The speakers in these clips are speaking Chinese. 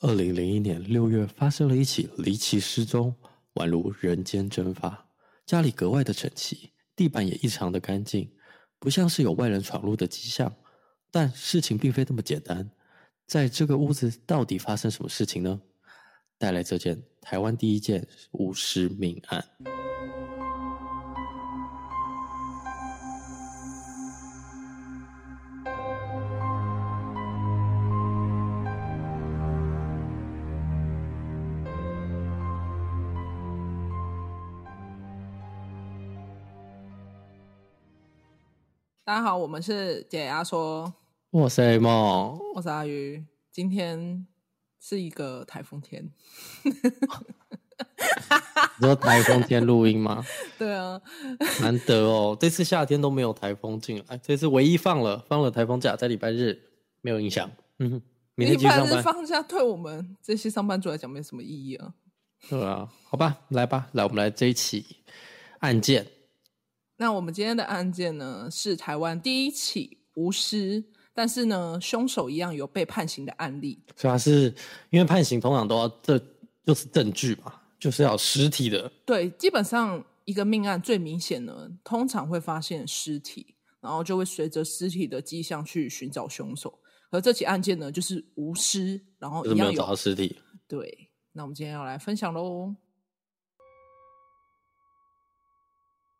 二零零一年六月，发生了一起离奇失踪，宛如人间蒸发。家里格外的整齐，地板也异常的干净，不像是有外人闯入的迹象。但事情并非那么简单，在这个屋子到底发生什么事情呢？带来这件台湾第一件巫师命案。大家好，我们是解压说，我是 A 梦，我是阿鱼。今天是一个台风天，你说台风天录音吗？对啊，难得哦，这次夏天都没有台风进来，这次唯一放了放了台风假，在礼拜日没有影响。嗯，明天继续上班。礼拜日放假对我们这些上班族来讲没什么意义啊。对啊，好吧，来吧，来，我们来这一起案件。那我们今天的案件呢，是台湾第一起无尸，但是呢，凶手一样有被判刑的案例。主要是因为判刑通常都要这就是证据嘛，就是要尸体的。对，基本上一个命案最明显呢，通常会发现尸体，然后就会随着尸体的迹象去寻找凶手。而这起案件呢，就是无尸，然后一样有，就是没有找到尸体。对，那我们今天要来分享喽。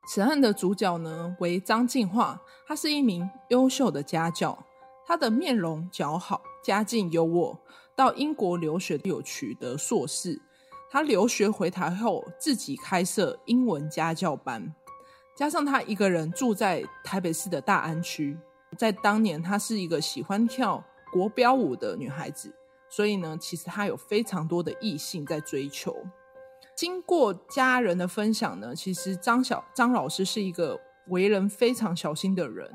此案的主角呢，为张进化，他是一名优秀的家教，他的面容姣好，家境优渥，到英国留学有取得硕士。他留学回台后，自己开设英文家教班，加上他一个人住在台北市的大安区，在当年她是一个喜欢跳国标舞的女孩子，所以呢，其实她有非常多的异性在追求。经过家人的分享呢，其实张小张老师是一个为人非常小心的人，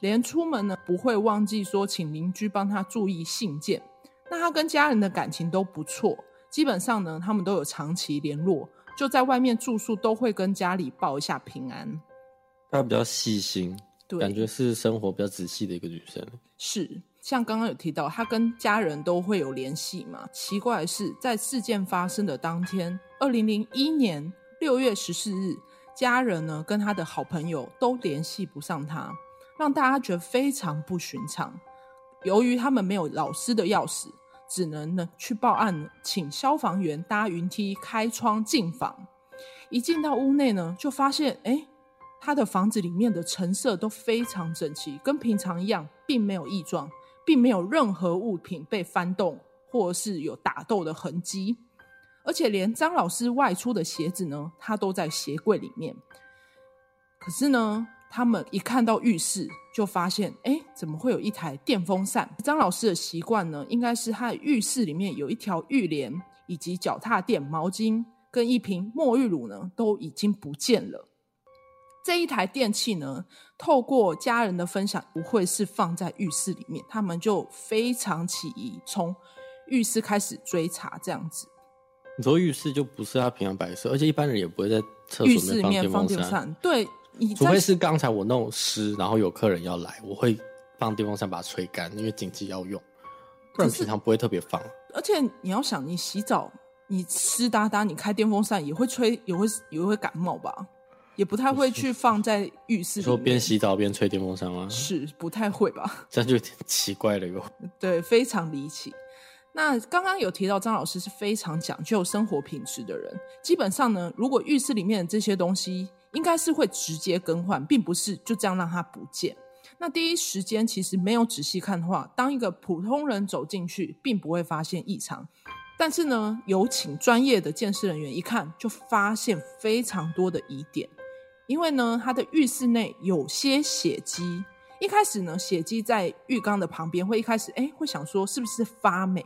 连出门呢不会忘记说请邻居帮他注意信件。那他跟家人的感情都不错，基本上呢他们都有长期联络，就在外面住宿都会跟家里报一下平安。他比较细心，对，感觉是生活比较仔细的一个女生。是。像刚刚有提到，他跟家人都会有联系嘛？奇怪的是，在事件发生的当天，二零零一年六月十四日，家人呢跟他的好朋友都联系不上他，让大家觉得非常不寻常。由于他们没有老师的钥匙，只能呢去报案，请消防员搭云梯开窗进房。一进到屋内呢，就发现哎，他的房子里面的陈设都非常整齐，跟平常一样，并没有异状。并没有任何物品被翻动，或是有打斗的痕迹，而且连张老师外出的鞋子呢，他都在鞋柜里面。可是呢，他们一看到浴室，就发现，哎，怎么会有一台电风扇？张老师的习惯呢，应该是他浴室里面有一条浴帘，以及脚踏垫、毛巾跟一瓶沐浴乳呢，都已经不见了。这一台电器呢，透过家人的分享，不会是放在浴室里面，他们就非常起疑，从浴室开始追查，这样子。你说浴室就不是他平常摆设，而且一般人也不会在厕所里面放电风扇。对，你除非是刚才我弄湿，然后有客人要来，我会放电风扇把它吹干，因为紧急要用，不然平常不会特别放。而且你要想，你洗澡你湿哒哒，你开电风扇也会吹，也会也会感冒吧？也不太会去放在浴室，说边洗澡边吹电风扇吗？是不太会吧？这样就有点奇怪了哟。对，非常离奇。那刚刚有提到张老师是非常讲究生活品质的人，基本上呢，如果浴室里面的这些东西应该是会直接更换，并不是就这样让它不见。那第一时间其实没有仔细看的话，当一个普通人走进去，并不会发现异常。但是呢，有请专业的鉴识人员一看，就发现非常多的疑点。因为呢，他的浴室内有些血迹。一开始呢，血迹在浴缸的旁边，会一开始哎，会想说是不是发霉，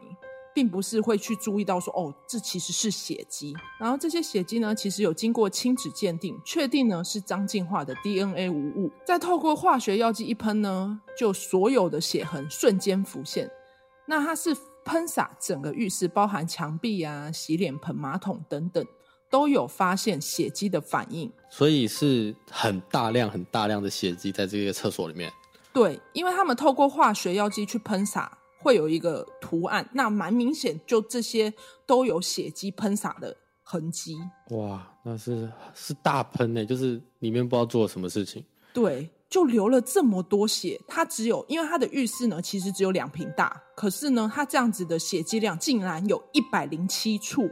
并不是会去注意到说哦，这其实是血迹。然后这些血迹呢，其实有经过亲子鉴定，确定呢是张进化的 DNA 无误。再透过化学药剂一喷呢，就所有的血痕瞬间浮现。那它是喷洒整个浴室，包含墙壁啊、洗脸盆、马桶等等。都有发现血迹的反应，所以是很大量、很大量的血迹在这个厕所里面。对，因为他们透过化学药剂去喷洒，会有一个图案，那蛮明显，就这些都有血迹喷洒的痕迹。哇，那是是大喷呢，就是里面不知道做了什么事情。对，就流了这么多血。它只有，因为它的浴室呢，其实只有两坪大，可是呢，它这样子的血迹量竟然有一百零七处，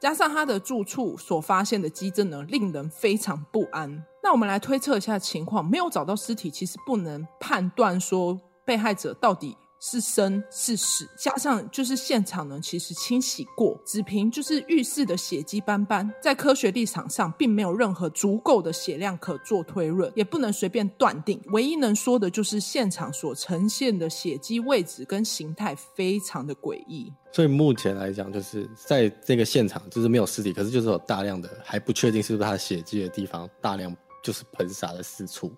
加上他的住处所发现的迹证呢，令人非常不安。那我们来推测一下情况，没有找到尸体，其实不能判断说被害者到底。是生是死，加上就是现场呢，其实清洗过，只凭就是浴室的血迹斑斑，在科学立场上并没有任何足够的血量可做推论，也不能随便断定。唯一能说的就是现场所呈现的血迹位置跟形态非常的诡异。所以目前来讲，就是在这个现场就是没有尸体，可是就是有大量的还不确定是不是他的血迹的地方，大量就是喷洒的四处。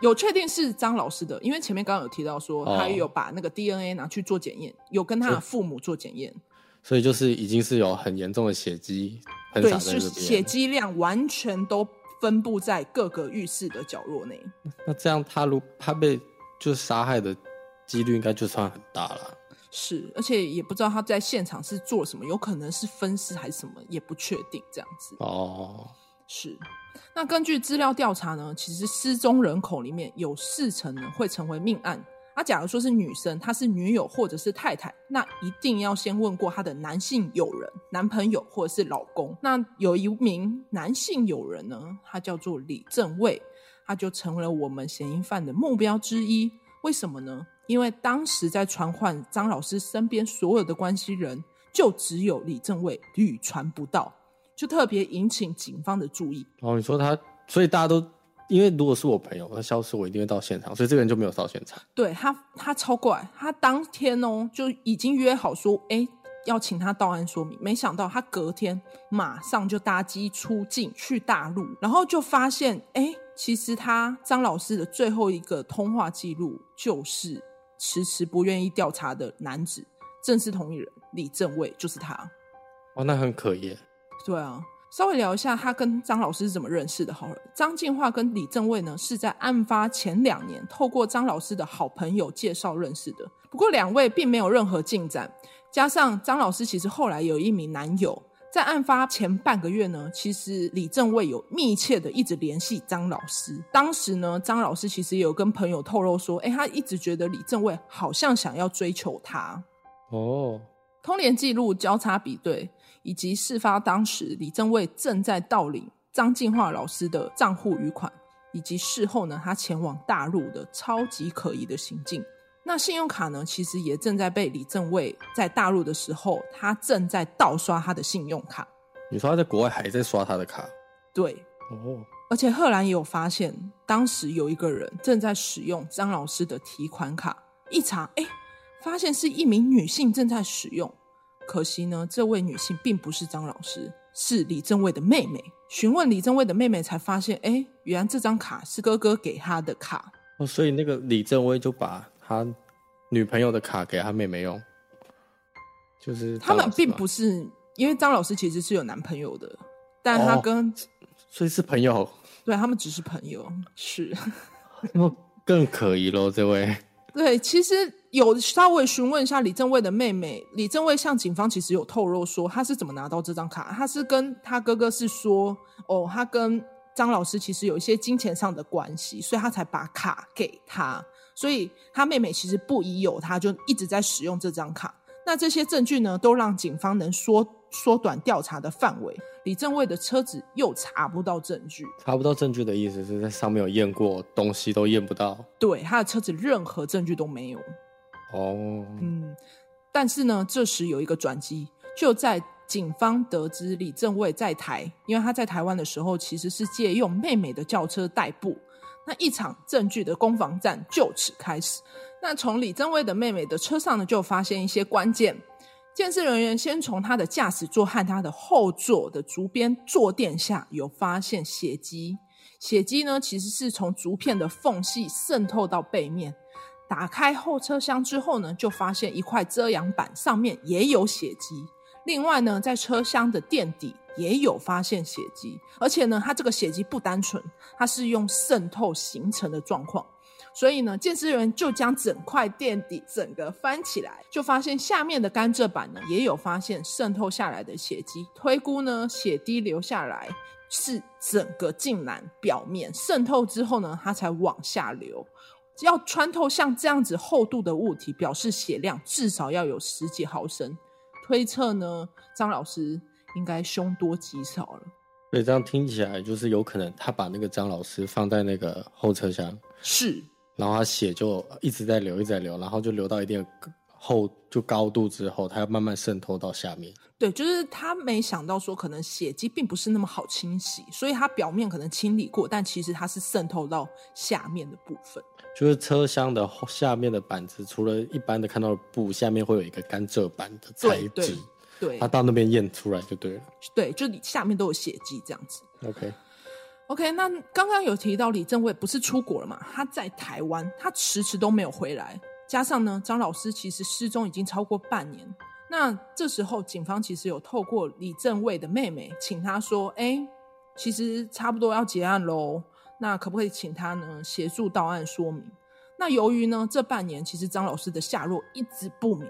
有确定是张老师的，因为前面刚刚有提到说，他有把那个 DNA 拿去做检验，哦、有跟他的父母做检验，所以就是已经是有很严重的血迹喷洒在。对，是血迹量完全都分布在各个浴室的角落内。那这样他如他被就是杀害的几率应该就算很大了。是，而且也不知道他在现场是做什么，有可能是分尸还是什么，也不确定这样子。哦，是。那根据资料调查呢，其实失踪人口里面有四成呢会成为命案。那假如说是女生，她是女友或者是太太，那一定要先问过她的男性友人、男朋友或者是老公。那有一名男性友人呢，他叫做李正卫，他就成为了我们嫌疑犯的目标之一。为什么呢？因为当时在传唤张老师身边所有的关系人，就只有李正卫屡传不到。就特别引起警方的注意哦。你说他，所以大家都因为如果是我朋友他消失，我一定会到现场，所以这个人就没有到现场。对他，他超怪，他当天哦就已经约好说，哎，要请他到案说明。没想到他隔天马上就搭机出境去大陆，然后就发现，哎，其实他张老师的最后一个通话记录就是迟迟不愿意调查的男子，正是同一人李正卫，就是他。哦，那很可疑。对啊，稍微聊一下他跟张老师是怎么认识的。好了，张进化跟李正卫呢是在案发前两年透过张老师的好朋友介绍认识的。不过两位并没有任何进展，加上张老师其实后来有一名男友，在案发前半个月呢，其实李正卫有密切的一直联系张老师。当时呢，张老师其实也有跟朋友透露说，哎，他一直觉得李正卫好像想要追求他。哦，通联记录交叉比对。以及事发当时，李正卫正在盗领张进化老师的账户余款，以及事后呢，他前往大陆的超级可疑的行径。那信用卡呢，其实也正在被李正卫在大陆的时候，他正在盗刷他的信用卡。你说他在国外还在刷他的卡？对，哦，而且赫然也有发现，当时有一个人正在使用张老师的提款卡，一查，哎，发现是一名女性正在使用。可惜呢，这位女性并不是张老师，是李正卫的妹妹。询问李正卫的妹妹，才发现，哎，原来这张卡是哥哥给她的卡。哦，所以那个李正卫就把他女朋友的卡给他妹妹用，就是他们并不是，因为张老师其实是有男朋友的，但他跟、哦、所以是朋友，对他们只是朋友，是那更可疑喽，这位。对，其实。有稍微询问一下李正卫的妹妹，李正卫向警方其实有透露说他是怎么拿到这张卡，他是跟他哥哥是说，哦，他跟张老师其实有一些金钱上的关系，所以他才把卡给他，所以他妹妹其实不疑有他，就一直在使用这张卡。那这些证据呢，都让警方能缩缩短调查的范围。李正卫的车子又查不到证据，查不到证据的意思是在上面有验过东西都验不到，对，他的车子任何证据都没有。哦，嗯，但是呢，这时有一个转机，就在警方得知李正卫在台，因为他在台湾的时候，其实是借用妹妹的轿车代步，那一场证据的攻防战就此开始。那从李正卫的妹妹的车上呢，就发现一些关键，鉴识人员先从他的驾驶座和他的后座的竹编坐垫下有发现血迹，血迹呢，其实是从竹片的缝隙渗透到背面。打开后车厢之后呢，就发现一块遮阳板上面也有血迹。另外呢，在车厢的垫底也有发现血迹，而且呢，它这个血迹不单纯，它是用渗透形成的状况。所以呢，鉴识员就将整块垫底整个翻起来，就发现下面的甘蔗板呢也有发现渗透下来的血迹，推估呢血滴流下来是整个镜篮表面渗透之后呢，它才往下流。要穿透像这样子厚度的物体，表示血量至少要有十几毫升。推测呢，张老师应该凶多吉少了。所以这样听起来，就是有可能他把那个张老师放在那个后车厢，是，然后他血就一直在流，一直在流，然后就流到一定的厚就高度之后，他要慢慢渗透到下面。对，就是他没想到说，可能血迹并不是那么好清洗，所以他表面可能清理过，但其实它是渗透到下面的部分。就是车厢的下面的板子，除了一般的看到的布，下面会有一个甘蔗板的材质。对，他到那边验出来就对了。对，就你下面都有血迹这样子。OK，OK，、那刚刚有提到李正卫不是出国了嘛？他在台湾，他迟迟都没有回来。加上呢，张老师其实失踪已经超过半年。那这时候，警方其实有透过李正卫的妹妹，请他说：“哎，其实差不多要结案喽。那可不可以请他呢协助到案说明？”那由于呢，这半年其实张老师的下落一直不明。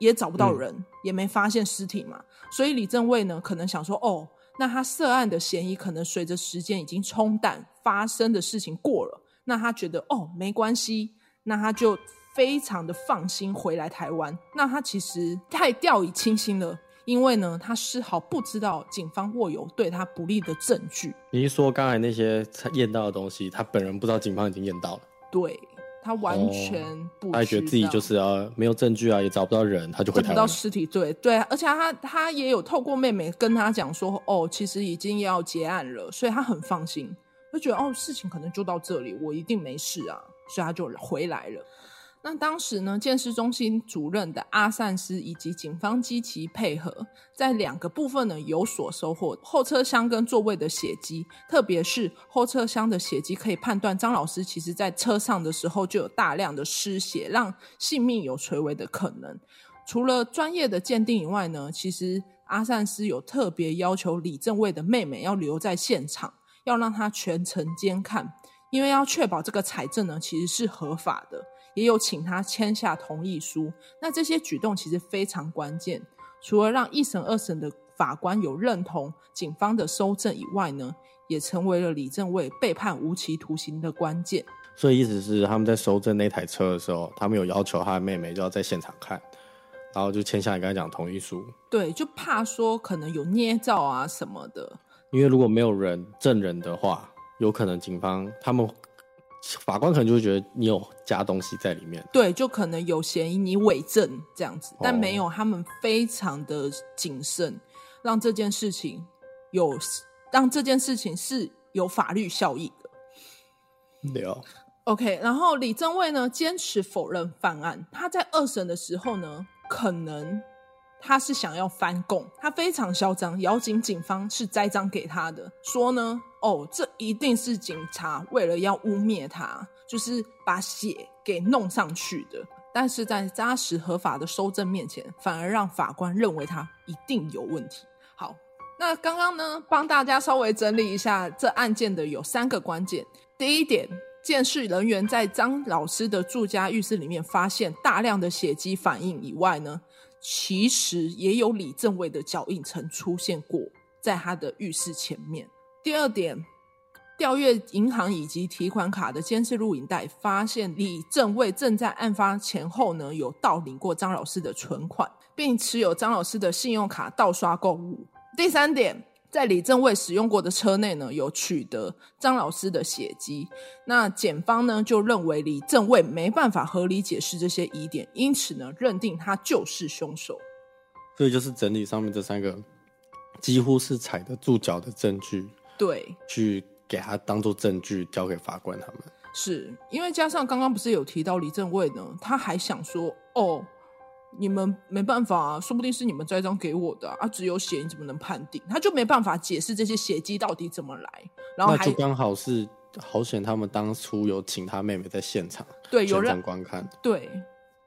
也找不到人，嗯，也没发现尸体嘛，所以李正卫呢，可能想说，哦，那他涉案的嫌疑可能随着时间已经冲淡，发生的事情过了，那他觉得，哦，没关系，那他就非常的放心回来台湾。那他其实太掉以轻心了，因为呢，他丝毫不知道警方握有对他不利的证据。你一说刚才那些验到的东西，他本人不知道警方已经验到了？对。他完全不、哦，他觉得自己就是啊，没有证据啊，也找不到人，他就回台湾。找不到尸体，对对，而且他他也有透过妹妹跟他讲说，哦，其实已经要结案了，所以他很放心，就觉得哦，事情可能就到这里，我一定没事啊，所以他就回来了。那当时呢，鉴识中心主任的阿善斯以及警方积极配合，在两个部分呢有所收获：后车厢跟座位的血迹，特别是后车厢的血迹，可以判断张老师其实在车上的时候就有大量的失血，让性命有垂危的可能。除了专业的鉴定以外呢，其实阿善斯有特别要求李正卫的妹妹要留在现场，要让他全程监看，因为要确保这个采证呢其实是合法的。也有请他签下同意书，那这些举动其实非常关键。除了让一审、二审的法官有认同警方的搜证以外呢，也成为了李正卫被判无期徒刑的关键。所以意思是他们在搜证那台车的时候，他们有要求他的妹妹就要在现场看，然后就签下你刚才讲同意书。对，就怕说可能有捏造啊什么的。因为如果没有人证人的话，有可能警方他们。法官可能就会觉得你有加东西在里面，对，就可能有嫌疑你伪证这样子，但没有，他们非常的谨慎，让这件事情有让这件事情是有法律效益的。对哦，OK，然后李正卫呢坚持否认犯案，他在二审的时候呢，可能。他是想要翻供，他非常嚣张，咬紧警方是栽赃给他的，说呢，哦，这一定是警察为了要污蔑他，就是把血给弄上去的。但是在扎实合法的搜证面前，反而让法官认为他一定有问题。好，那刚刚呢，帮大家稍微整理一下这案件的有三个关键。第一点，监视人员在张老师的住家浴室里面发现大量的血迹反应以外呢。其实也有李正伟的脚印曾出现过在他的浴室前面。第二点，调阅银行以及提款卡的监视录影带，发现李正卫正在案发前后呢有盗领过张老师的存款，并持有张老师的信用卡盗刷购物。第三点。在李正卫使用过的车内呢，有取得张老师的血迹。那检方呢就认为李正卫没办法合理解释这些疑点，因此呢认定他就是凶手。所以就是整理上面这三个几乎是踩得住脚的证据，对，去给他当做证据交给法官他们。是因为加上刚刚不是有提到李正位呢，他还想说哦。你们没办法啊，说不定是你们栽赃给我的啊，啊只有血，你怎么能判定？他就没办法解释这些血迹到底怎么来，然后就刚好是好险，他们当初有请他妹妹在现场，对，有让观看，对，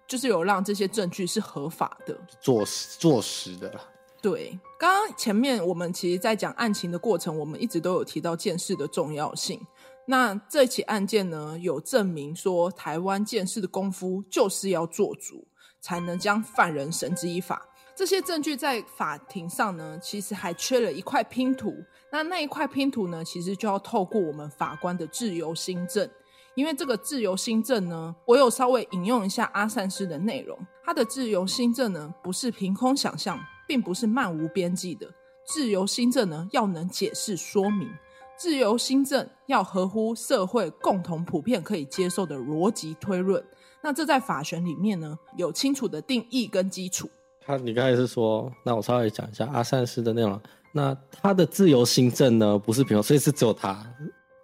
就是有让这些证据是合法的，坐实坐实的。对，刚刚前面我们其实，在讲案情的过程，我们一直都有提到鉴识的重要性。那这起案件呢，有证明说台湾鉴识的功夫就是要做足，才能将犯人绳之以法。这些证据在法庭上呢，其实还缺了一块拼图。那那一块拼图呢，其实就要透过我们法官的自由心证。因为这个自由心证呢，我有稍微引用一下阿善师的内容。他的自由心证呢，不是凭空想象，并不是漫无边际的。自由新政呢，要能解释说明。自由新政要合乎社会共同普遍可以接受的逻辑推论。那这在法学里面呢，有清楚的定义跟基础。他，你刚才是说，那我稍微讲一下阿善师的内容。那他的自由新政呢，不是平庸，所以是只有他。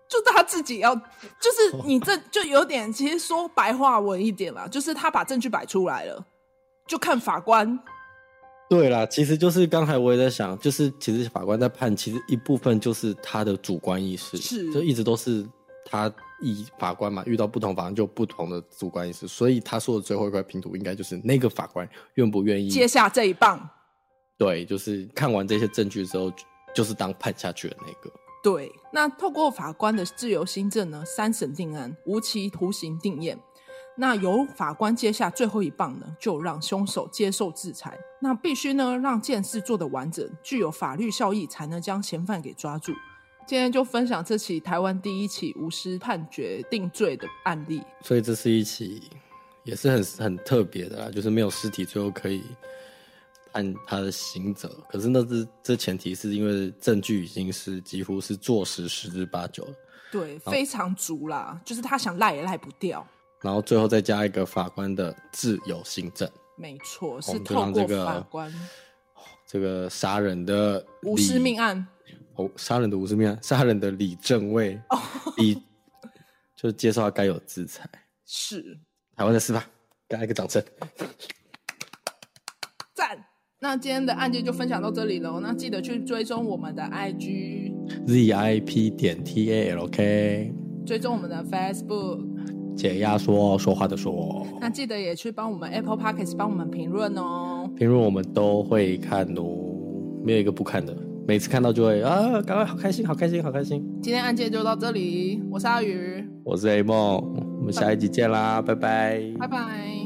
就他自己要，就是你这就有点，其实说白话文一点啦，就是他把证据摆出来了，就看法官。对啦，其实就是刚才我也在想，就是其实法官在判，其实一部分就是他的主观意识，是，就一直都是他以法官嘛，遇到不同法官就不同的主观意识，所以他说的最后一块拼图，应该就是那个法官愿不愿意接下这一棒。对，就是看完这些证据之后，就是当判下去的那个。对，那透过法官的自由心证呢，三审定案，无期徒刑定谳。那由法官接下最后一棒呢，就让凶手接受制裁。那必须呢，让件事做得完整，具有法律效益，才能将嫌犯给抓住。今天就分享这起台湾第一起无尸判决定罪的案例。所以这是一起，也是很很特别的啦，就是没有尸体，最后可以。判他的刑责，可是那是这前提是因为证据已经是几乎是坐实十之八九了，对，非常足啦，就是他想赖也赖不掉。然后最后再加一个法官的自由行政，没错，是透过法官这个杀人的无尸命案，哦，杀人的无尸命案，杀人的李正卫，李就接受他该有的制裁，是台湾的司法，给他一个掌声，赞。那今天的案件就分享到这里喽。那记得去追踪我们的 IG ZIP 点 TALK，追踪我们的 Facebook 解压说说话的说。那记得也去帮我们 Apple Podcast 帮我们评论哦。评论我们都会看哦，没有一个不看的。每次看到就会啊，赶快好开心，好开心，好开心。今天案件就到这里，我是阿宇，我是 A 梦，我们下一集见啦，拜拜，拜拜。